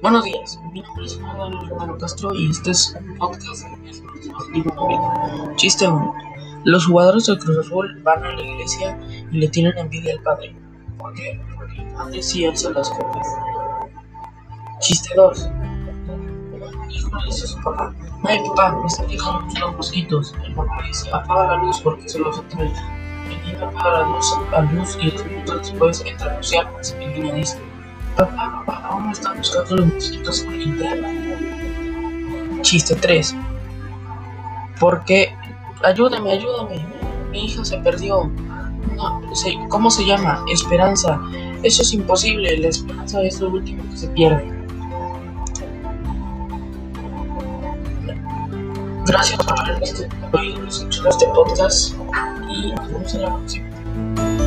Buenos días, mi nombre es Manuel Romero Castro y este es un podcast de. Chiste 1. Los jugadores del Cruz Azul van a la iglesia y le tienen envidia al padre. ¿Por qué? Porque el padre sí alza las copas. Chiste 2. Un hijo le dice a su papá, ay papá, me están picando los mosquitos. El papá dice, apaga la luz porque se los atrae. El niño apaga la luz, la luz y dos minutos después entra Luciano. El niño dice, Papá, papá, aún están buscando los mosquitos con linterna. Chiste 3. Porque, ayúdame, ayúdame. Mi hija se perdió. No, ¿Cómo se llama? Esperanza. Eso es imposible. La esperanza es lo último que se pierde. Gracias por haber visto este podcast y nos vemos en la próxima.